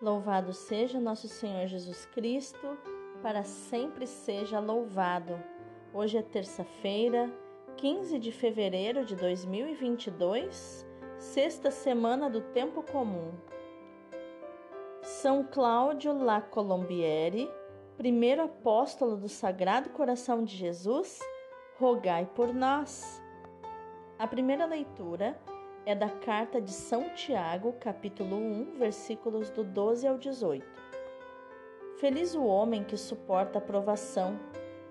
Louvado seja nosso Senhor Jesus Cristo, para sempre seja louvado. Hoje é terça-feira, 15 de fevereiro de 2022, sexta semana do tempo comum. São Cláudio La Colombiere, primeiro apóstolo do Sagrado Coração de Jesus, rogai por nós. A primeira leitura é da carta de São Tiago, capítulo 1, versículos do 12 ao 18. Feliz o homem que suporta a provação,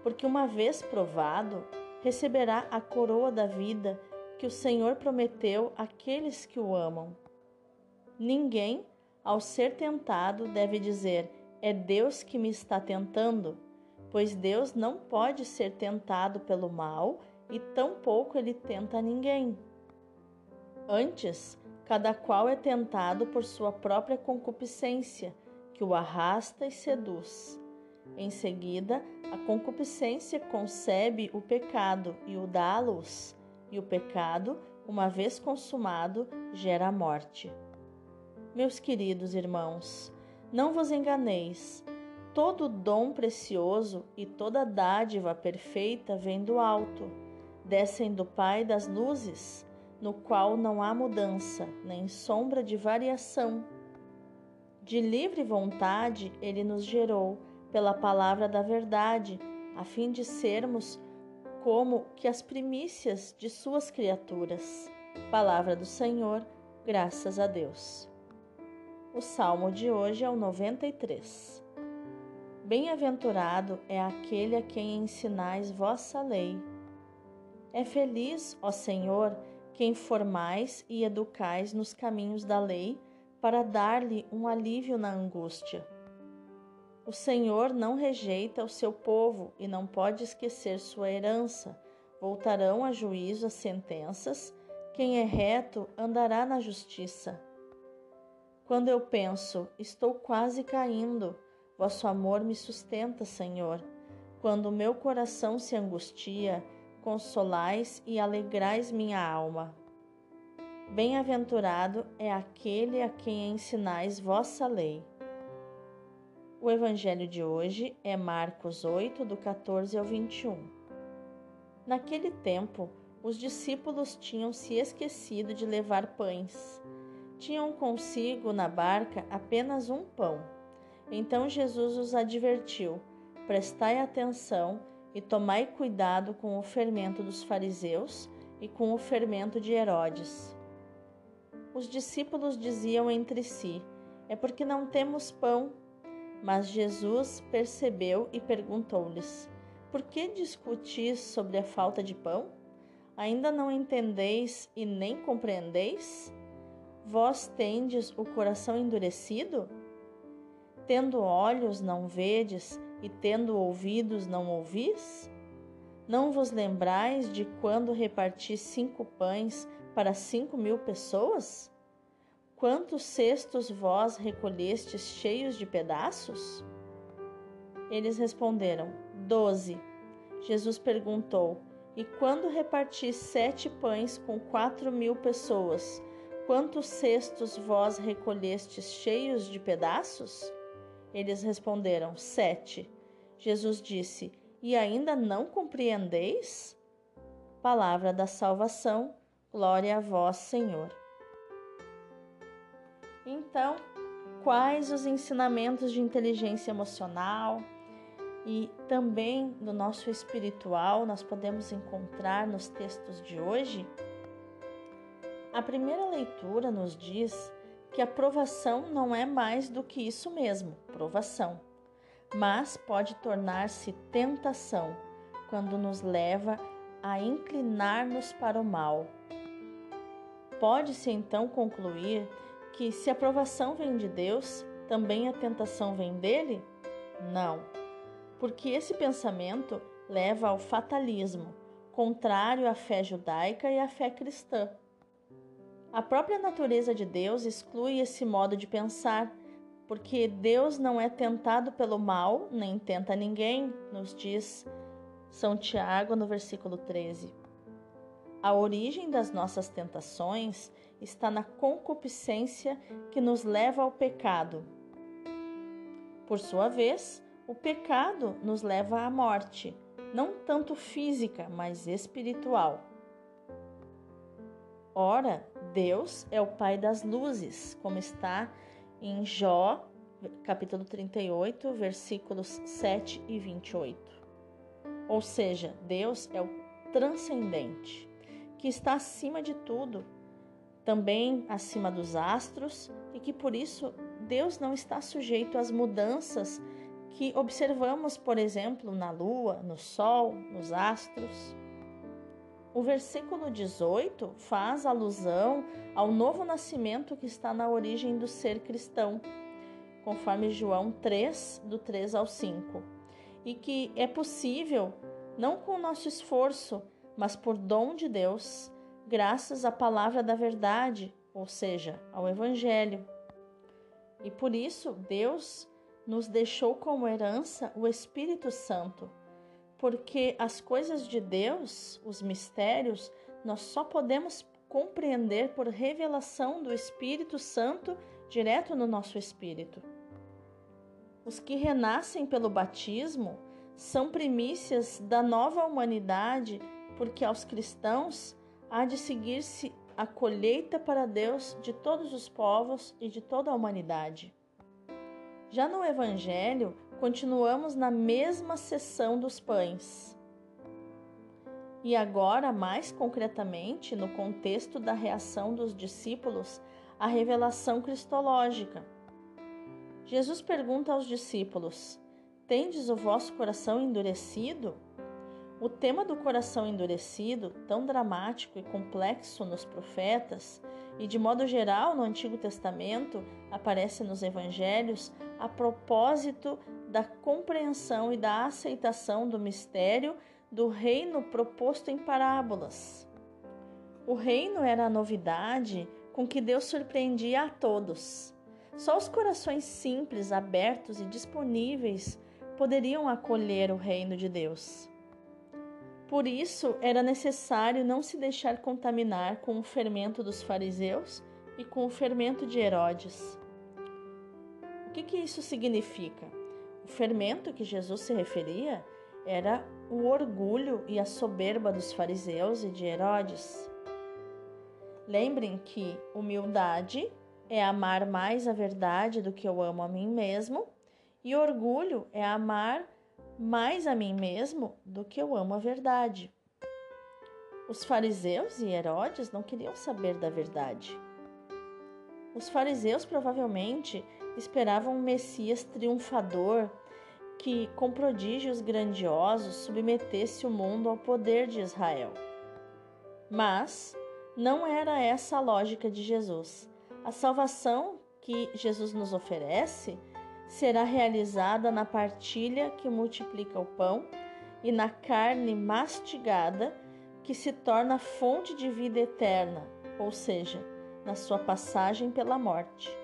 porque uma vez provado, receberá a coroa da vida que o Senhor prometeu àqueles que o amam. Ninguém, ao ser tentado, deve dizer: É Deus que me está tentando, pois Deus não pode ser tentado pelo mal e tampouco ele tenta ninguém. Antes, cada qual é tentado por sua própria concupiscência, que o arrasta e seduz. Em seguida, a concupiscência concebe o pecado e o dá à luz, e o pecado, uma vez consumado, gera a morte. Meus queridos irmãos, não vos enganeis. Todo dom precioso e toda dádiva perfeita vem do alto, descem do Pai das luzes no qual não há mudança, nem sombra de variação. De livre vontade, ele nos gerou pela palavra da verdade, a fim de sermos como que as primícias de suas criaturas. Palavra do Senhor, graças a Deus. O salmo de hoje é o 93. Bem-aventurado é aquele a quem ensinais vossa lei. É feliz, ó Senhor, que informais e educais nos caminhos da lei, para dar-lhe um alívio na angústia. O Senhor não rejeita o seu povo e não pode esquecer sua herança. Voltarão a juízo as sentenças. Quem é reto andará na justiça. Quando eu penso, estou quase caindo, vosso amor me sustenta, Senhor. Quando o meu coração se angustia, consolais e alegrais minha alma. Bem-aventurado é aquele a quem ensinais vossa lei. O evangelho de hoje é Marcos 8, do 14 ao 21. Naquele tempo, os discípulos tinham se esquecido de levar pães. Tinham consigo na barca apenas um pão. Então Jesus os advertiu: Prestai atenção e tomai cuidado com o fermento dos fariseus e com o fermento de Herodes. Os discípulos diziam entre si: É porque não temos pão. Mas Jesus percebeu e perguntou-lhes: Por que discutis sobre a falta de pão? Ainda não entendeis e nem compreendeis? Vós tendes o coração endurecido? Tendo olhos, não vedes, e tendo ouvidos não ouvis? Não vos lembrais de quando reparti cinco pães para cinco mil pessoas? Quantos cestos vós recolhestes cheios de pedaços? Eles responderam: Doze. Jesus perguntou: E quando reparti sete pães com quatro mil pessoas, quantos cestos vós recolhestes cheios de pedaços? Eles responderam: Sete. Jesus disse: E ainda não compreendeis? Palavra da salvação, glória a vós, Senhor. Então, quais os ensinamentos de inteligência emocional e também do nosso espiritual nós podemos encontrar nos textos de hoje? A primeira leitura nos diz que a provação não é mais do que isso mesmo, provação, mas pode tornar-se tentação quando nos leva a inclinar-nos para o mal. Pode-se então concluir que se a provação vem de Deus, também a tentação vem dele? Não, porque esse pensamento leva ao fatalismo, contrário à fé judaica e à fé cristã. A própria natureza de Deus exclui esse modo de pensar, porque Deus não é tentado pelo mal, nem tenta ninguém, nos diz São Tiago no versículo 13. A origem das nossas tentações está na concupiscência que nos leva ao pecado. Por sua vez, o pecado nos leva à morte, não tanto física, mas espiritual. Ora, Deus é o Pai das luzes, como está em Jó, capítulo 38, versículos 7 e 28. Ou seja, Deus é o transcendente, que está acima de tudo, também acima dos astros, e que por isso Deus não está sujeito às mudanças que observamos, por exemplo, na lua, no sol, nos astros. O versículo 18 faz alusão ao novo nascimento que está na origem do ser cristão, conforme João 3, do 3 ao 5, e que é possível não com nosso esforço, mas por dom de Deus, graças à palavra da verdade, ou seja, ao Evangelho. E por isso Deus nos deixou como herança o Espírito Santo, porque as coisas de Deus, os mistérios, nós só podemos compreender por revelação do Espírito Santo direto no nosso espírito. Os que renascem pelo batismo são primícias da nova humanidade, porque aos cristãos há de seguir-se a colheita para Deus de todos os povos e de toda a humanidade. Já no Evangelho, continuamos na mesma seção dos pães. E agora, mais concretamente, no contexto da reação dos discípulos à revelação cristológica. Jesus pergunta aos discípulos: Tendes o vosso coração endurecido? O tema do coração endurecido, tão dramático e complexo nos profetas e de modo geral no Antigo Testamento, aparece nos evangelhos a propósito da compreensão e da aceitação do mistério do reino proposto em parábolas. O reino era a novidade com que Deus surpreendia a todos. Só os corações simples, abertos e disponíveis poderiam acolher o reino de Deus. Por isso, era necessário não se deixar contaminar com o fermento dos fariseus e com o fermento de Herodes. O que, que isso significa? O fermento que Jesus se referia era o orgulho e a soberba dos fariseus e de Herodes. Lembrem que humildade é amar mais a verdade do que eu amo a mim mesmo, e orgulho é amar mais a mim mesmo do que eu amo a verdade. Os fariseus e Herodes não queriam saber da verdade. Os fariseus provavelmente esperavam um Messias triunfador que, com prodígios grandiosos, submetesse o mundo ao poder de Israel. Mas não era essa a lógica de Jesus. A salvação que Jesus nos oferece será realizada na partilha que multiplica o pão e na carne mastigada que se torna fonte de vida eterna, ou seja, na sua passagem pela morte.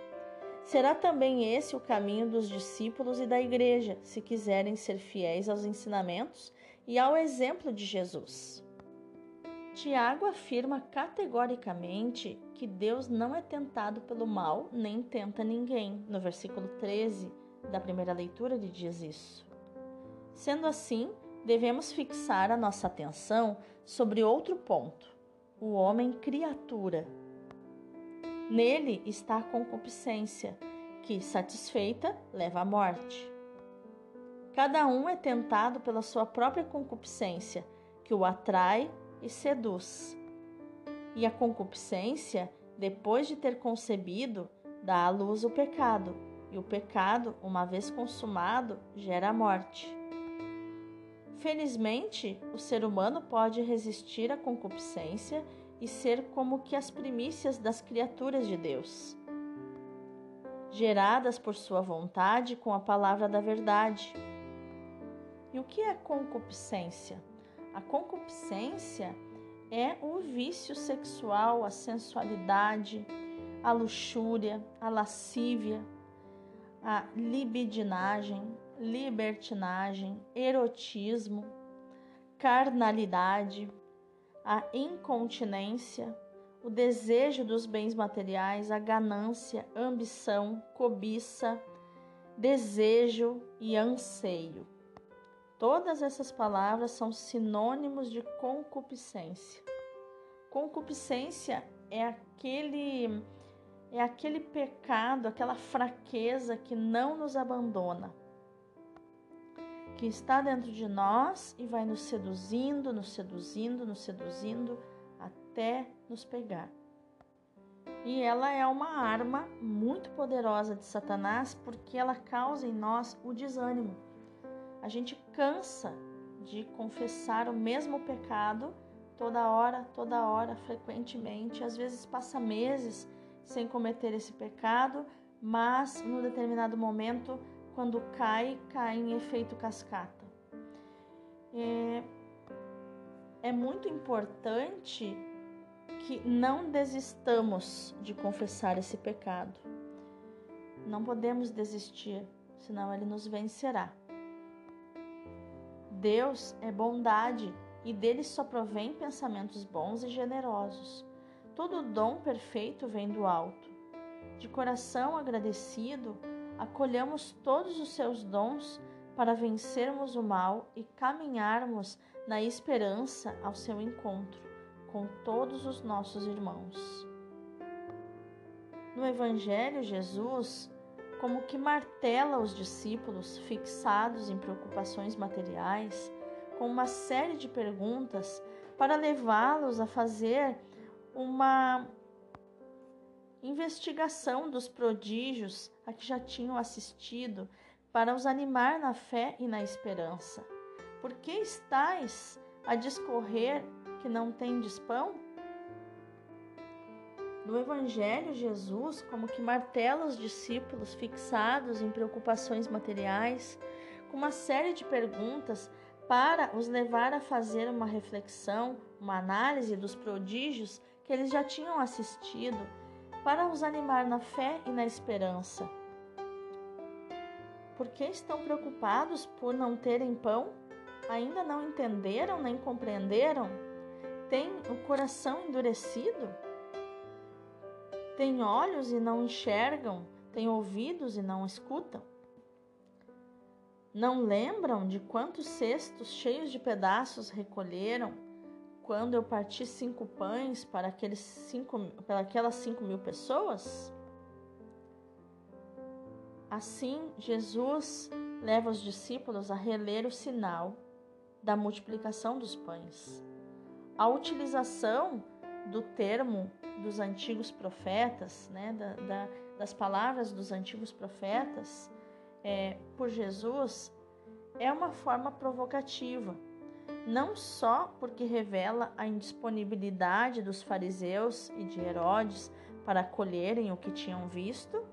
Será também esse o caminho dos discípulos e da igreja, se quiserem ser fiéis aos ensinamentos e ao exemplo de Jesus. Tiago afirma categoricamente que Deus não é tentado pelo mal, nem tenta ninguém. No versículo 13 da primeira leitura, ele diz isso. Sendo assim, devemos fixar a nossa atenção sobre outro ponto: o homem criatura. Nele está a concupiscência, que, satisfeita, leva à morte. Cada um é tentado pela sua própria concupiscência, que o atrai e seduz. E a concupiscência, depois de ter concebido, dá à luz o pecado, e o pecado, uma vez consumado, gera a morte. Felizmente, o ser humano pode resistir à concupiscência e ser como que as primícias das criaturas de Deus, geradas por sua vontade com a palavra da verdade. E o que é concupiscência? A concupiscência é o vício sexual, a sensualidade, a luxúria, a lascívia, a libidinagem, libertinagem, erotismo, carnalidade, a incontinência, o desejo dos bens materiais, a ganância, ambição, cobiça, desejo e anseio. Todas essas palavras são sinônimos de concupiscência. Concupiscência é aquele é aquele pecado, aquela fraqueza que não nos abandona, que está dentro de nós e vai nos seduzindo, nos seduzindo, nos seduzindo até nos pegar. E ela é uma arma muito poderosa de Satanás porque ela causa em nós o desânimo. A gente cansa de confessar o mesmo pecado toda hora, toda hora, frequentemente. Às vezes passa meses sem cometer esse pecado, mas no determinado momento, quando cai, cai em efeito cascata. É, é muito importante que não desistamos de confessar esse pecado. Não podemos desistir, senão ele nos vencerá. Deus é bondade e dele só provém pensamentos bons e generosos. Todo dom perfeito vem do alto. De coração agradecido, acolhamos todos os seus dons para vencermos o mal e caminharmos na esperança ao seu encontro com todos os nossos irmãos. No Evangelho, Jesus como que martela os discípulos fixados em preocupações materiais com uma série de perguntas para levá-los a fazer uma investigação dos prodígios a que já tinham assistido para os animar na fé e na esperança. Por que estáis a discorrer que não tendes pão? No Evangelho, Jesus, como que martela os discípulos fixados em preocupações materiais, com uma série de perguntas para os levar a fazer uma reflexão, uma análise dos prodígios que eles já tinham assistido, para os animar na fé e na esperança. Por que estão preocupados por não terem pão? Ainda não entenderam nem compreenderam? Têm o coração endurecido? Têm olhos e não enxergam? Têm ouvidos e não escutam? Não lembram de quantos cestos cheios de pedaços recolheram quando eu parti cinco pães para, aqueles cinco, para aquelas cinco mil pessoas? Assim, Jesus leva os discípulos a reler o sinal da multiplicação dos pães. A utilização do termo dos antigos profetas, né, da, da, das palavras dos antigos profetas é, por Jesus, é uma forma provocativa, não só porque revela a indisponibilidade dos fariseus e de Herodes para acolherem o que tinham visto,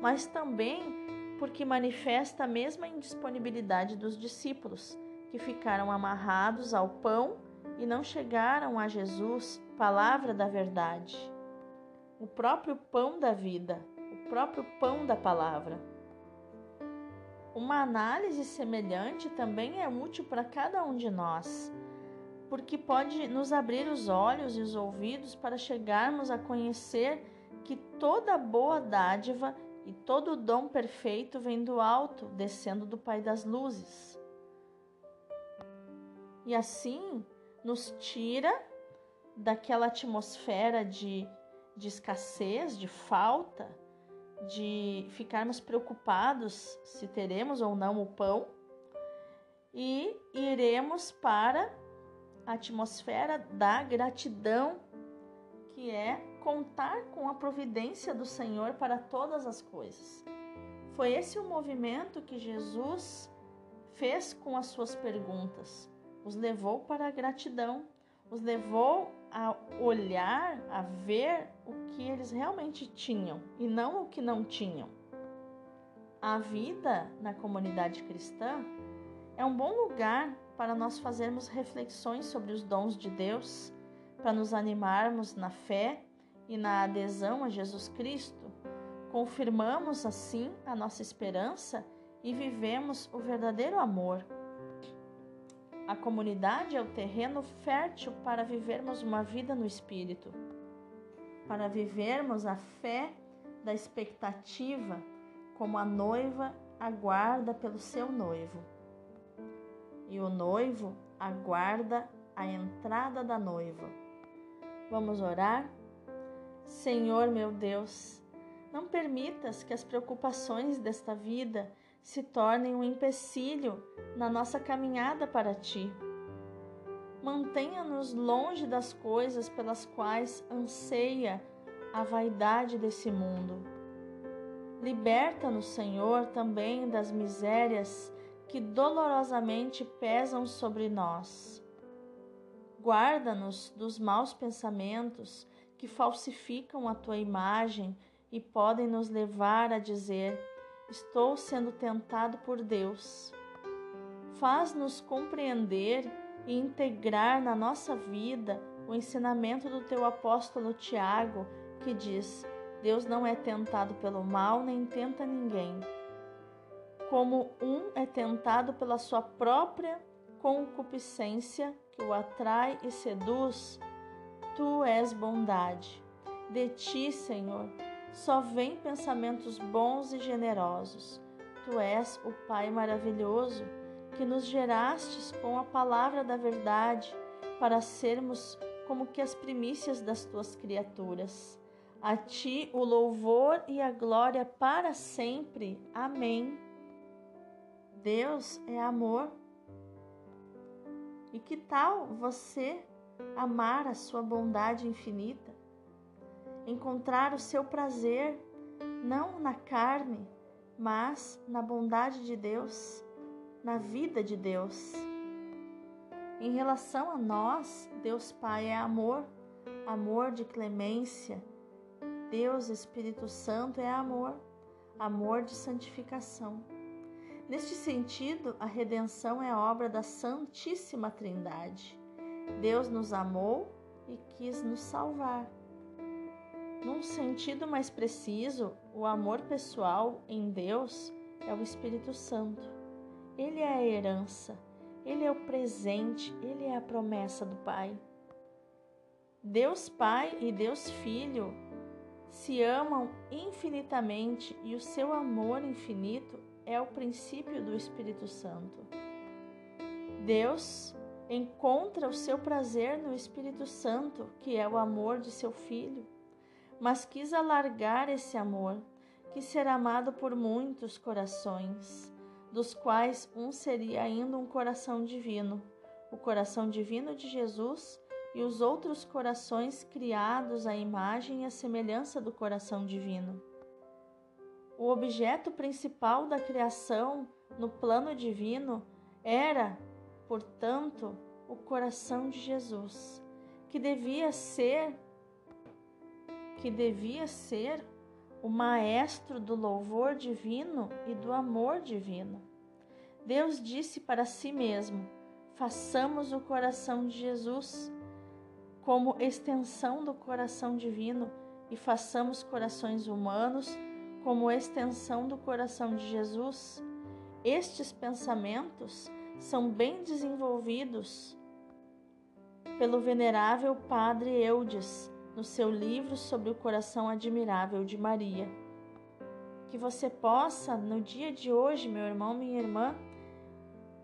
mas também porque manifesta a mesma indisponibilidade dos discípulos, que ficaram amarrados ao pão e não chegaram a Jesus, palavra da verdade, o próprio pão da vida, o próprio pão da palavra. Uma análise semelhante também é útil para cada um de nós, porque pode nos abrir os olhos e os ouvidos para chegarmos a conhecer que toda boa dádiva e todo dom perfeito vem do alto, descendo do Pai das luzes. E assim, nos tira daquela atmosfera de, de escassez, de falta, de ficarmos preocupados se teremos ou não o pão e iremos para a atmosfera da gratidão, que é contar com a providência do Senhor para todas as coisas. Foi esse o movimento que Jesus fez com as suas perguntas os levou para a gratidão, os levou a olhar, a ver o que eles realmente tinham e não o que não tinham. A vida na comunidade cristã é um bom lugar para nós fazermos reflexões sobre os dons de Deus, para nos animarmos na fé e na adesão a Jesus Cristo. Confirmamos assim a nossa esperança e vivemos o verdadeiro amor. A comunidade é o terreno fértil para vivermos uma vida no espírito, para vivermos a fé da expectativa como a noiva aguarda pelo seu noivo, e o noivo aguarda a entrada da noiva. Vamos orar? Senhor meu Deus, não permitas que as preocupações desta vida se tornem um empecilho na nossa caminhada para ti. Mantenha-nos longe das coisas pelas quais anseia a vaidade desse mundo. Liberta-nos, Senhor, também das misérias que dolorosamente pesam sobre nós. Guarda-nos dos maus pensamentos que falsificam a tua imagem e podem nos levar a dizer: Estou sendo tentado por Deus. Faz-nos compreender e integrar na nossa vida o ensinamento do teu apóstolo Tiago, que diz: Deus não é tentado pelo mal, nem tenta ninguém. Como um é tentado pela sua própria concupiscência, que o atrai e seduz, tu és bondade. De ti, Senhor, só vem pensamentos bons e generosos. Tu és o Pai maravilhoso que nos gerastes com a palavra da verdade para sermos como que as primícias das tuas criaturas. A ti o louvor e a glória para sempre. Amém. Deus é amor. E que tal você amar a sua bondade infinita? Encontrar o seu prazer não na carne, mas na bondade de Deus, na vida de Deus. Em relação a nós, Deus Pai é amor, amor de clemência. Deus Espírito Santo é amor, amor de santificação. Neste sentido, a redenção é obra da Santíssima Trindade. Deus nos amou e quis nos salvar. Num sentido mais preciso, o amor pessoal em Deus é o Espírito Santo. Ele é a herança, ele é o presente, ele é a promessa do Pai. Deus Pai e Deus Filho se amam infinitamente e o seu amor infinito é o princípio do Espírito Santo. Deus encontra o seu prazer no Espírito Santo, que é o amor de seu Filho mas quis alargar esse amor, que será amado por muitos corações, dos quais um seria ainda um coração divino, o coração divino de Jesus e os outros corações criados à imagem e à semelhança do coração divino. O objeto principal da criação no plano divino era, portanto, o coração de Jesus, que devia ser que devia ser o maestro do louvor divino e do amor divino. Deus disse para si mesmo: façamos o coração de Jesus como extensão do coração divino e façamos corações humanos como extensão do coração de Jesus. Estes pensamentos são bem desenvolvidos pelo venerável Padre Eudes no seu livro sobre o coração admirável de Maria. Que você possa, no dia de hoje, meu irmão, minha irmã,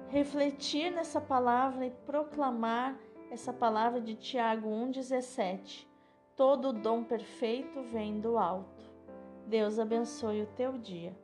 refletir nessa palavra e proclamar essa palavra de Tiago 1,17. Todo dom perfeito vem do alto. Deus abençoe o teu dia.